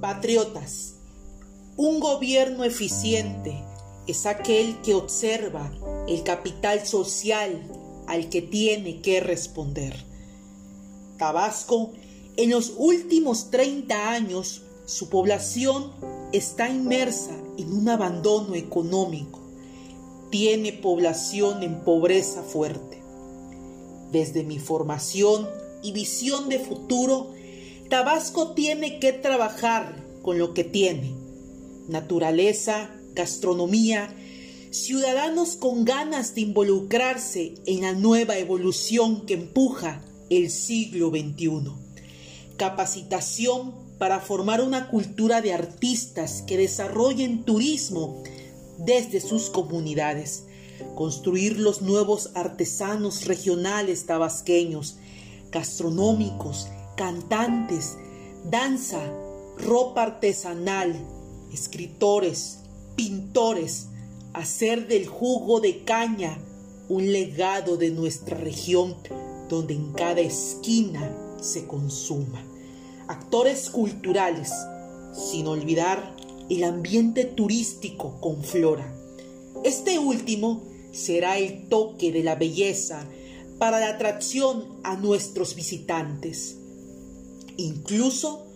Patriotas, un gobierno eficiente es aquel que observa el capital social al que tiene que responder. Tabasco, en los últimos 30 años, su población está inmersa en un abandono económico. Tiene población en pobreza fuerte. Desde mi formación y visión de futuro, Tabasco tiene que trabajar con lo que tiene. Naturaleza, gastronomía, ciudadanos con ganas de involucrarse en la nueva evolución que empuja el siglo XXI. Capacitación para formar una cultura de artistas que desarrollen turismo desde sus comunidades. Construir los nuevos artesanos regionales tabasqueños, gastronómicos, cantantes, danza, ropa artesanal, escritores, pintores, hacer del jugo de caña un legado de nuestra región donde en cada esquina se consuma. Actores culturales, sin olvidar el ambiente turístico con flora. Este último será el toque de la belleza para la atracción a nuestros visitantes. Incluso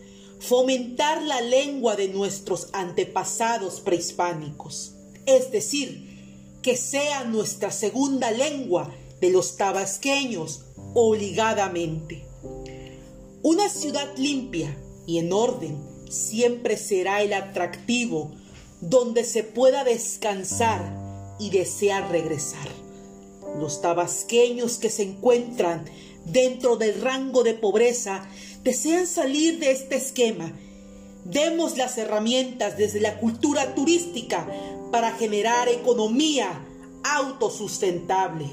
fomentar la lengua de nuestros antepasados prehispánicos, es decir, que sea nuestra segunda lengua de los tabasqueños obligadamente. Una ciudad limpia y en orden siempre será el atractivo donde se pueda descansar y desear regresar. Los tabasqueños que se encuentran dentro del rango de pobreza desean salir de este esquema. Demos las herramientas desde la cultura turística para generar economía autosustentable.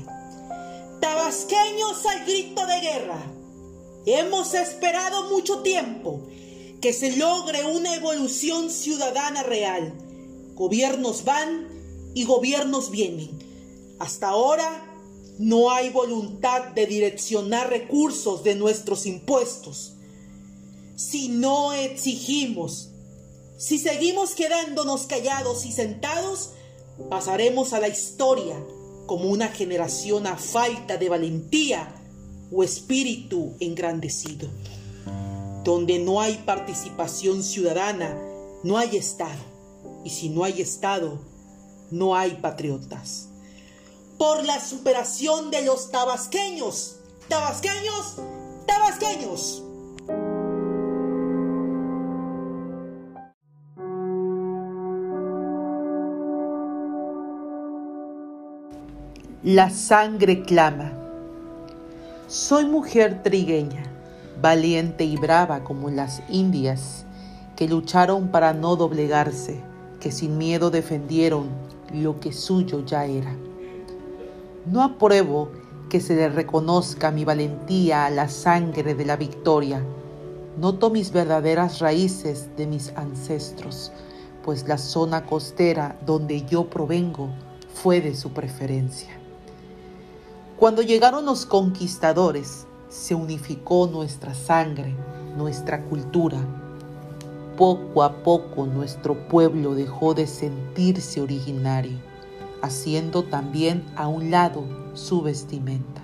Tabasqueños al grito de guerra. Hemos esperado mucho tiempo que se logre una evolución ciudadana real. Gobiernos van y gobiernos vienen. Hasta ahora no hay voluntad de direccionar recursos de nuestros impuestos si no exigimos. Si seguimos quedándonos callados y sentados, pasaremos a la historia como una generación a falta de valentía o espíritu engrandecido. Donde no hay participación ciudadana, no hay Estado. Y si no hay Estado, no hay patriotas. Por la superación de los tabasqueños, tabasqueños, tabasqueños. La sangre clama. Soy mujer trigueña, valiente y brava como las indias, que lucharon para no doblegarse, que sin miedo defendieron lo que suyo ya era. No apruebo que se le reconozca mi valentía a la sangre de la victoria. Noto mis verdaderas raíces de mis ancestros, pues la zona costera donde yo provengo fue de su preferencia. Cuando llegaron los conquistadores, se unificó nuestra sangre, nuestra cultura. Poco a poco nuestro pueblo dejó de sentirse originario, haciendo también a un lado su vestimenta.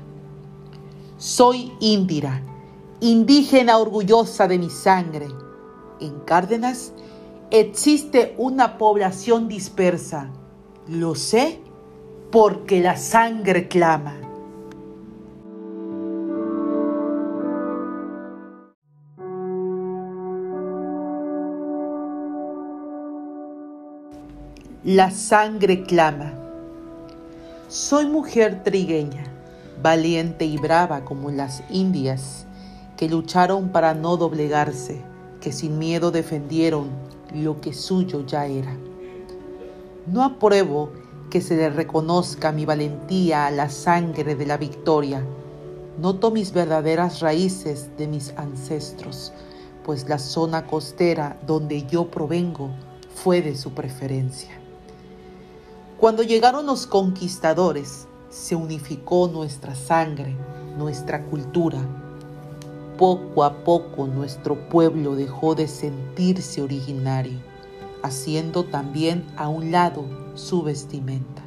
Soy Indira, indígena orgullosa de mi sangre. En Cárdenas existe una población dispersa. Lo sé porque la sangre clama. La sangre clama. Soy mujer trigueña, valiente y brava como las indias, que lucharon para no doblegarse, que sin miedo defendieron lo que suyo ya era. No apruebo que se le reconozca mi valentía a la sangre de la victoria. Noto mis verdaderas raíces de mis ancestros, pues la zona costera donde yo provengo fue de su preferencia. Cuando llegaron los conquistadores, se unificó nuestra sangre, nuestra cultura. Poco a poco nuestro pueblo dejó de sentirse originario, haciendo también a un lado su vestimenta.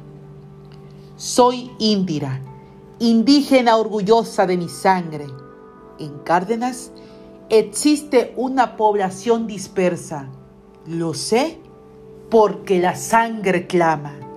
Soy Indira, indígena orgullosa de mi sangre. En Cárdenas existe una población dispersa. Lo sé porque la sangre clama.